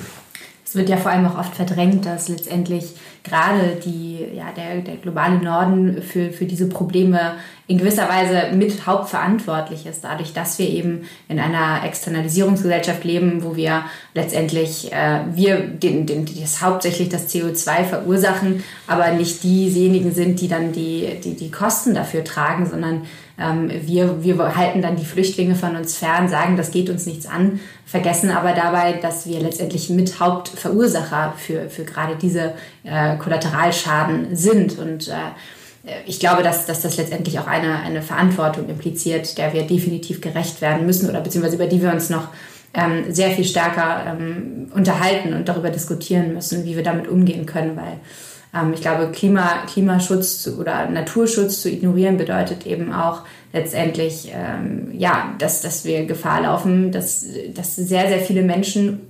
B: es wird ja vor allem auch oft verdrängt, dass letztendlich gerade die, ja, der, der globale Norden für, für diese Probleme in gewisser Weise mit hauptverantwortlich ist, dadurch, dass wir eben in einer Externalisierungsgesellschaft leben, wo wir letztendlich äh, wir den, den, das hauptsächlich das CO2 verursachen, aber nicht diejenigen sind, die dann die, die, die Kosten dafür tragen, sondern wir, wir halten dann die Flüchtlinge von uns fern, sagen, das geht uns nichts an, vergessen aber dabei, dass wir letztendlich mit Hauptverursacher für, für gerade diese äh, Kollateralschaden sind. Und äh, ich glaube, dass, dass das letztendlich auch eine, eine Verantwortung impliziert, der wir definitiv gerecht werden müssen oder beziehungsweise über die wir uns noch ähm, sehr viel stärker ähm, unterhalten und darüber diskutieren müssen, wie wir damit umgehen können, weil ähm, ich glaube, Klima, Klimaschutz oder Naturschutz zu ignorieren bedeutet eben auch letztendlich, ähm, ja, dass, dass wir Gefahr laufen, dass, dass sehr, sehr viele Menschen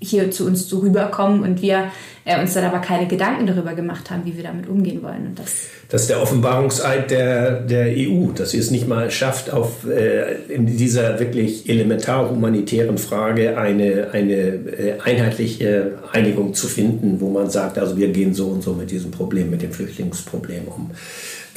B: hier zu uns so rüberkommen und wir äh, uns dann aber keine Gedanken darüber gemacht haben, wie wir damit umgehen wollen. Und
A: das, das ist der Offenbarungseid der, der EU, dass sie es nicht mal schafft, auf, äh, in dieser wirklich elementar humanitären Frage eine, eine äh, einheitliche Einigung zu finden, wo man sagt, also wir gehen so und so mit diesem Problem, mit dem Flüchtlingsproblem um.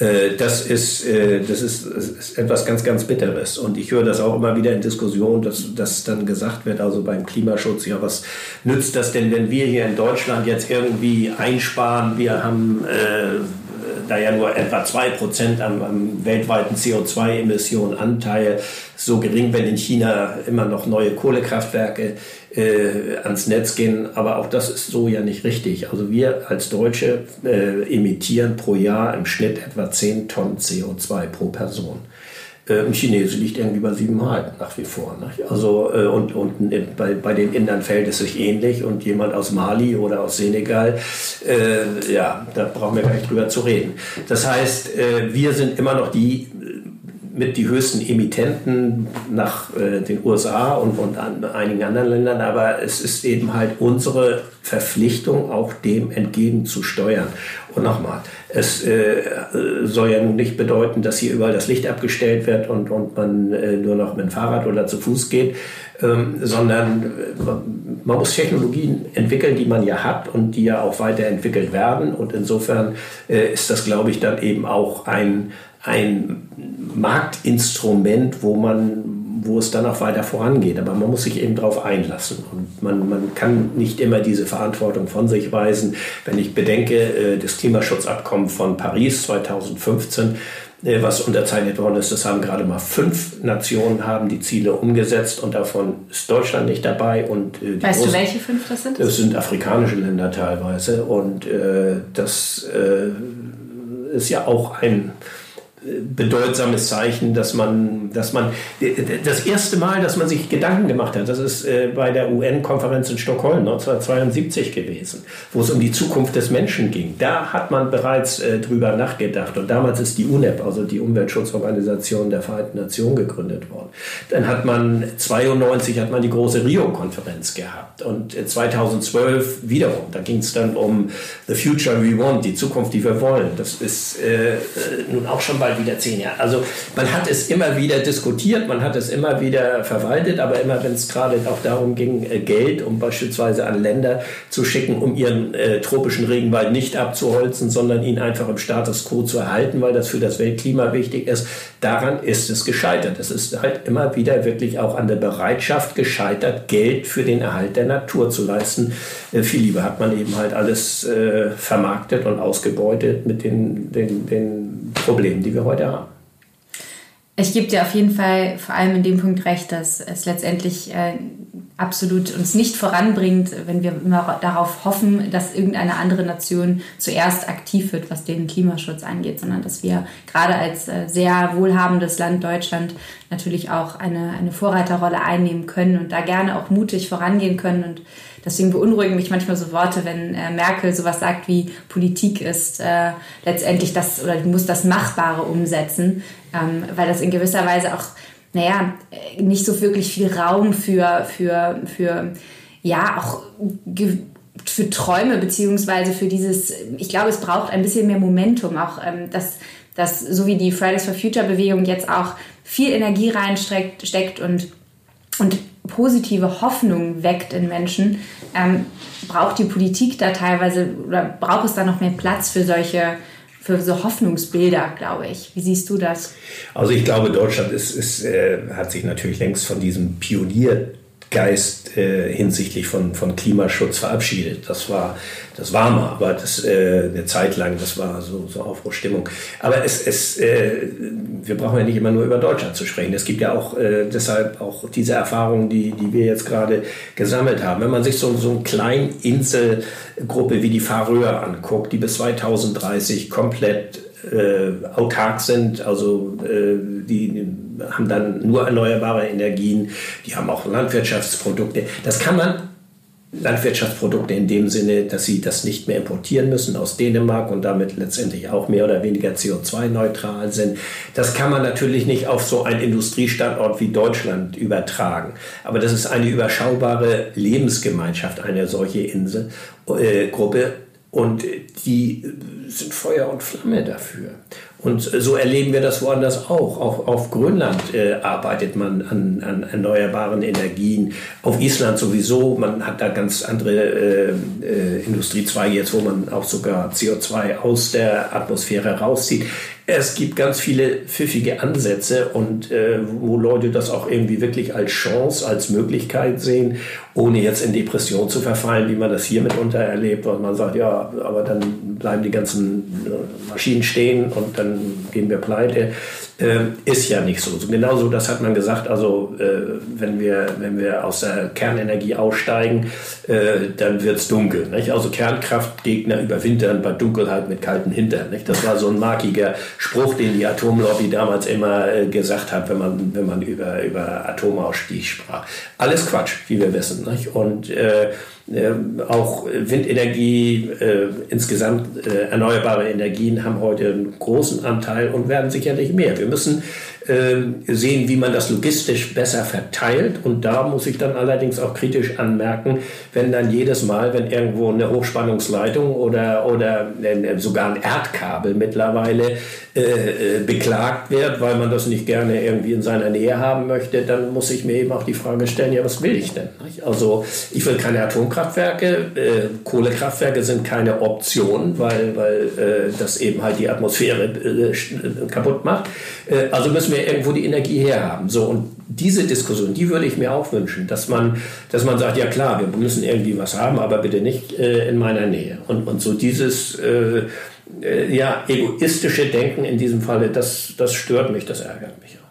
A: Äh, das ist, äh, das ist, ist, etwas ganz, ganz Bitteres. Und ich höre das auch immer wieder in Diskussionen, dass, dass dann gesagt wird, also beim Klimaschutz, ja, was nützt das denn, wenn wir hier in Deutschland jetzt irgendwie einsparen? Wir haben äh, da ja nur etwa 2% am, am weltweiten CO2-Emissionenanteil, so gering, wenn in China immer noch neue Kohlekraftwerke äh, ans Netz gehen. Aber auch das ist so ja nicht richtig. Also wir als Deutsche äh, emittieren pro Jahr im Schnitt etwa 10 Tonnen CO2 pro Person. Äh, Ein Chinese liegt irgendwie bei siebeneinhalb nach wie vor. Nicht? Also, äh, und, und bei, bei den Indern fällt es sich ähnlich und jemand aus Mali oder aus Senegal, äh, ja, da brauchen wir gar nicht drüber zu reden. Das heißt, äh, wir sind immer noch die mit die höchsten Emittenten nach äh, den USA und, und an einigen anderen Ländern, aber es ist eben halt unsere Verpflichtung, auch dem entgegenzusteuern. Und nochmal, es äh, soll ja nun nicht bedeuten, dass hier überall das Licht abgestellt wird und, und man äh, nur noch mit dem Fahrrad oder zu Fuß geht, ähm, sondern äh, man muss Technologien entwickeln, die man ja hat und die ja auch weiterentwickelt werden. Und insofern äh, ist das, glaube ich, dann eben auch ein, ein Marktinstrument, wo man wo es dann auch weiter vorangeht. Aber man muss sich eben darauf einlassen. Und man, man kann nicht immer diese Verantwortung von sich weisen. Wenn ich bedenke, äh, das Klimaschutzabkommen von Paris 2015, äh, was unterzeichnet worden ist, das haben gerade mal fünf Nationen haben die Ziele umgesetzt und davon ist Deutschland nicht dabei. Und,
B: äh, weißt du, welche fünf das sind?
A: Das sind afrikanische Länder teilweise. Und äh, das äh, ist ja auch ein bedeutsames Zeichen, dass man, dass man das erste Mal, dass man sich Gedanken gemacht hat, das ist äh, bei der UN-Konferenz in Stockholm 1972 gewesen, wo es um die Zukunft des Menschen ging. Da hat man bereits äh, drüber nachgedacht und damals ist die UNEP, also die Umweltschutzorganisation der Vereinten Nationen, gegründet worden. Dann hat man 92 hat man die große Rio-Konferenz gehabt und 2012 wiederum. Da ging es dann um the future we want, die Zukunft, die wir wollen. Das ist äh, nun auch schon bei bald wieder zehn Jahre. Also man hat es immer wieder diskutiert, man hat es immer wieder verwaltet, aber immer wenn es gerade auch darum ging, äh, Geld, um beispielsweise an Länder zu schicken, um ihren äh, tropischen Regenwald nicht abzuholzen, sondern ihn einfach im Status quo zu erhalten, weil das für das Weltklima wichtig ist, daran ist es gescheitert. Es ist halt immer wieder wirklich auch an der Bereitschaft gescheitert, Geld für den Erhalt der Natur zu leisten. Äh, viel lieber hat man eben halt alles äh, vermarktet und ausgebeutet mit den, den, den Problemen, die wir heute haben.
B: Ich gebe dir auf jeden Fall vor allem in dem Punkt recht, dass es letztendlich äh, absolut uns nicht voranbringt, wenn wir immer darauf hoffen, dass irgendeine andere Nation zuerst aktiv wird, was den Klimaschutz angeht, sondern dass wir gerade als äh, sehr wohlhabendes Land Deutschland natürlich auch eine, eine Vorreiterrolle einnehmen können und da gerne auch mutig vorangehen können und Deswegen beunruhigen mich manchmal so Worte, wenn äh, Merkel sowas sagt wie Politik ist äh, letztendlich das oder muss das Machbare umsetzen, ähm, weil das in gewisser Weise auch, naja, äh, nicht so wirklich viel Raum für, für, für ja, auch für Träume beziehungsweise für dieses, ich glaube, es braucht ein bisschen mehr Momentum, auch ähm, dass, dass so wie die Fridays for Future Bewegung jetzt auch viel Energie reinsteckt steckt und, und positive Hoffnung weckt in Menschen, ähm, braucht die Politik da teilweise oder braucht es da noch mehr Platz für solche für so Hoffnungsbilder, glaube ich. Wie siehst du das?
A: Also ich glaube, Deutschland ist, ist, äh, hat sich natürlich längst von diesem Pionier Geist äh, hinsichtlich von, von Klimaschutz verabschiedet. Das war, das war mal, aber das, äh, eine Zeit lang, das war so, so Aufbruchstimmung. Aber es, es, äh, wir brauchen ja nicht immer nur über Deutschland zu sprechen. Es gibt ja auch äh, deshalb auch diese Erfahrungen, die, die wir jetzt gerade gesammelt haben. Wenn man sich so, so eine kleine Inselgruppe wie die Färöer anguckt, die bis 2030 komplett äh, autark sind, also äh, die haben dann nur erneuerbare Energien, die haben auch Landwirtschaftsprodukte. Das kann man Landwirtschaftsprodukte in dem Sinne, dass sie das nicht mehr importieren müssen aus Dänemark und damit letztendlich auch mehr oder weniger CO2-neutral sind. Das kann man natürlich nicht auf so einen Industriestandort wie Deutschland übertragen. Aber das ist eine überschaubare Lebensgemeinschaft, eine solche Inselgruppe. Äh, und die sind Feuer und Flamme dafür. Und so erleben wir das woanders auch. Auch auf Grönland äh, arbeitet man an, an, erneuerbaren Energien. Auf Island sowieso. Man hat da ganz andere äh, äh, Industriezweige jetzt, wo man auch sogar CO2 aus der Atmosphäre rauszieht es gibt ganz viele pfiffige Ansätze und äh, wo Leute das auch irgendwie wirklich als Chance, als Möglichkeit sehen, ohne jetzt in Depression zu verfallen, wie man das hier mitunter erlebt, weil man sagt, ja, aber dann bleiben die ganzen äh, Maschinen stehen und dann gehen wir pleite. Äh, ist ja nicht so. Genauso, das hat man gesagt, also äh, wenn, wir, wenn wir aus der Kernenergie aussteigen, äh, dann wird es dunkel. Nicht? Also Kernkraftgegner überwintern bei Dunkelheit mit kalten Hintern. Nicht? Das war so ein markiger Spruch, den die Atomlobby damals immer äh, gesagt hat, wenn man, wenn man über, über Atomausstieg sprach. Alles Quatsch, wie wir wissen. Nicht? Und äh, auch Windenergie, äh, insgesamt äh, erneuerbare Energien haben heute einen großen Anteil und werden sicherlich mehr. Wir müssen sehen, wie man das logistisch besser verteilt. Und da muss ich dann allerdings auch kritisch anmerken, wenn dann jedes Mal, wenn irgendwo eine Hochspannungsleitung oder, oder sogar ein Erdkabel mittlerweile äh, äh, beklagt wird, weil man das nicht gerne irgendwie in seiner Nähe haben möchte, dann muss ich mir eben auch die Frage stellen, ja, was will ich denn? Also ich will keine Atomkraftwerke, äh, Kohlekraftwerke sind keine Option, weil, weil äh, das eben halt die Atmosphäre äh, kaputt macht. also müssen wir irgendwo die Energie herhaben. So, und diese Diskussion, die würde ich mir auch wünschen, dass man, dass man sagt, ja klar, wir müssen irgendwie was haben, aber bitte nicht äh, in meiner Nähe. Und, und so dieses äh, ja, egoistische Denken in diesem Falle, das, das stört mich, das ärgert mich auch.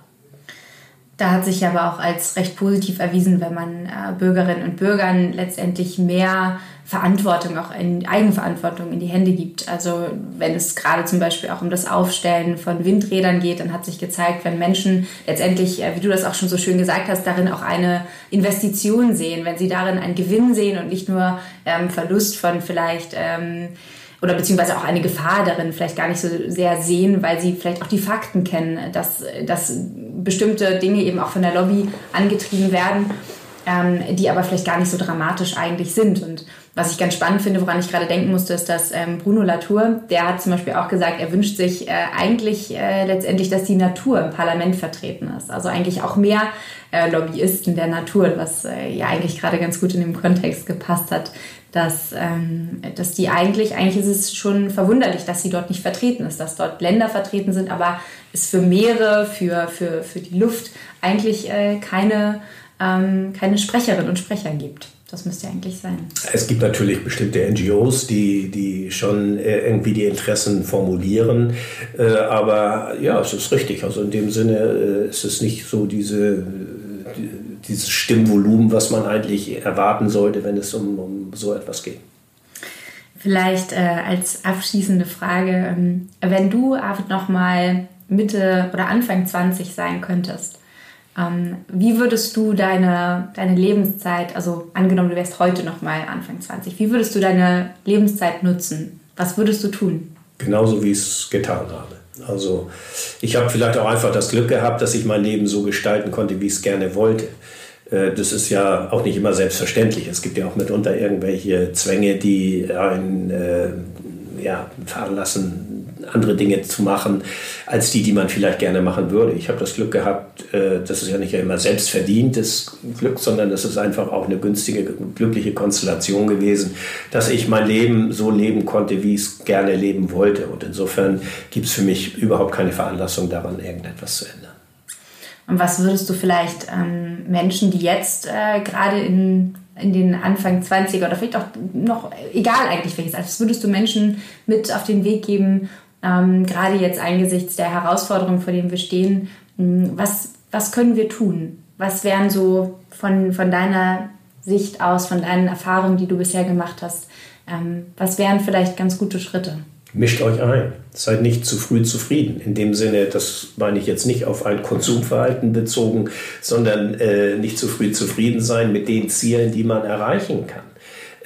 B: Da hat sich aber auch als recht positiv erwiesen, wenn man äh, Bürgerinnen und Bürgern letztendlich mehr Verantwortung, auch in Eigenverantwortung in die Hände gibt. Also wenn es gerade zum Beispiel auch um das Aufstellen von Windrädern geht, dann hat sich gezeigt, wenn Menschen letztendlich, äh, wie du das auch schon so schön gesagt hast, darin auch eine Investition sehen, wenn sie darin einen Gewinn sehen und nicht nur ähm, Verlust von vielleicht ähm, oder beziehungsweise auch eine Gefahr darin vielleicht gar nicht so sehr sehen, weil sie vielleicht auch die Fakten kennen, dass, dass bestimmte Dinge eben auch von der Lobby angetrieben werden, ähm, die aber vielleicht gar nicht so dramatisch eigentlich sind. Und Was ich ganz spannend finde, woran ich gerade denken musste, ist, dass ähm, Bruno Latour, der hat zum Beispiel auch gesagt, er wünscht sich äh, eigentlich äh, letztendlich, dass die Natur im Parlament vertreten ist. Also eigentlich auch mehr äh, Lobbyisten der Natur, was äh, ja eigentlich gerade ganz gut in dem Kontext gepasst hat, dass, ähm, dass die eigentlich, eigentlich ist es schon verwunderlich, dass sie dort nicht vertreten ist, dass dort Länder vertreten sind, aber es für Meere, für, für, für die Luft eigentlich äh, keine, ähm, keine Sprecherinnen und Sprecher gibt. Das müsste eigentlich sein.
A: Es gibt natürlich bestimmte NGOs, die, die schon äh, irgendwie die Interessen formulieren. Äh, aber ja, es ist richtig. Also in dem Sinne äh, ist es nicht so diese dieses Stimmvolumen, was man eigentlich erwarten sollte, wenn es um, um so etwas geht.
B: Vielleicht äh, als abschließende Frage, ähm, wenn du, Arvid, nochmal Mitte oder Anfang 20 sein könntest, ähm, wie würdest du deine, deine Lebenszeit, also angenommen, du wärst heute nochmal Anfang 20, wie würdest du deine Lebenszeit nutzen? Was würdest du tun?
A: Genauso wie ich es getan habe. Also ich habe vielleicht auch einfach das Glück gehabt, dass ich mein Leben so gestalten konnte, wie ich es gerne wollte. Äh, das ist ja auch nicht immer selbstverständlich. Es gibt ja auch mitunter irgendwelche Zwänge, die einen äh, ja, veranlassen, andere Dinge zu machen, als die, die man vielleicht gerne machen würde. Ich habe das Glück gehabt, äh, das ist ja nicht immer selbstverdientes Glück, sondern das ist einfach auch eine günstige, glückliche Konstellation gewesen, dass ich mein Leben so leben konnte, wie ich es gerne leben wollte. Und insofern gibt es für mich überhaupt keine Veranlassung daran, irgendetwas zu ändern.
B: Und was würdest du vielleicht ähm, Menschen, die jetzt äh, gerade in, in den Anfang 20er oder vielleicht auch noch, egal eigentlich welches, was würdest du Menschen mit auf den Weg geben, ähm, gerade jetzt angesichts der Herausforderungen, vor denen wir stehen, hm, was, was können wir tun? Was wären so von, von deiner Sicht aus, von deinen Erfahrungen, die du bisher gemacht hast, ähm, was wären vielleicht ganz gute Schritte?
A: mischt euch ein. Seid nicht zu früh zufrieden. In dem Sinne, das meine ich jetzt nicht auf ein Konsumverhalten bezogen, sondern äh, nicht zu früh zufrieden sein mit den Zielen, die man erreichen kann.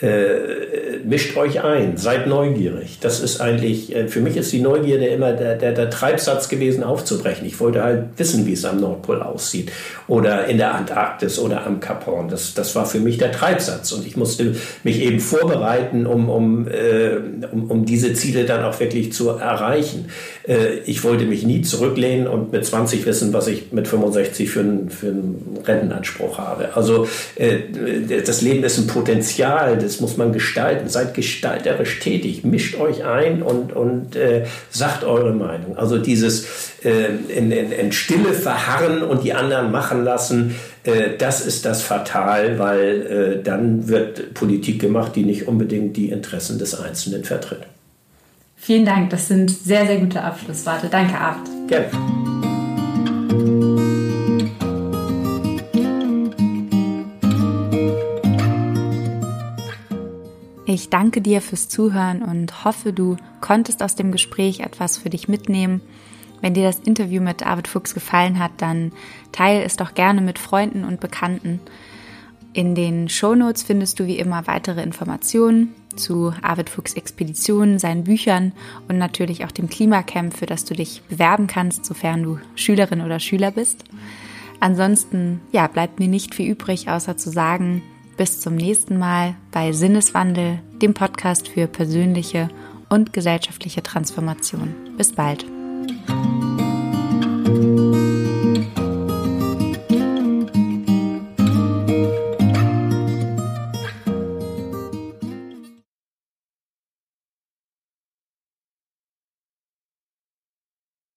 A: Äh, mischt euch ein, seid neugierig. Das ist eigentlich, äh, für mich ist die Neugierde immer der, der, der, Treibsatz gewesen, aufzubrechen. Ich wollte halt wissen, wie es am Nordpol aussieht oder in der Antarktis oder am Kap Horn. Das, das war für mich der Treibsatz und ich musste mich eben vorbereiten, um, um, äh, um, um diese Ziele dann auch wirklich zu erreichen. Äh, ich wollte mich nie zurücklehnen und mit 20 wissen, was ich mit 65 für, einen, für einen Rentenanspruch habe. Also äh, das Leben ist ein Potenzial, das muss man gestalten. Seid gestalterisch tätig, mischt euch ein und, und äh, sagt eure Meinung. Also dieses äh, in, in, in, Stille verharren und die anderen machen lassen, äh, das ist das Fatal, weil äh, dann wird Politik gemacht, die nicht unbedingt die Interessen des Einzelnen vertritt.
B: Vielen Dank, das sind sehr, sehr gute Abschlussworte. Danke, Abt.
A: Gerne.
B: Ich danke dir fürs Zuhören und hoffe, du konntest aus dem Gespräch etwas für dich mitnehmen. Wenn dir das Interview mit Arvid Fuchs gefallen hat, dann teile es doch gerne mit Freunden und Bekannten. In den Shownotes findest du wie immer weitere Informationen zu Arvid Fuchs Expeditionen, seinen Büchern und natürlich auch dem Klimacamp, für das du dich bewerben kannst, sofern du Schülerin oder Schüler bist. Ansonsten, ja, bleibt mir nicht viel übrig, außer zu sagen, bis zum nächsten Mal bei Sinneswandel, dem Podcast für persönliche und gesellschaftliche Transformation. Bis bald.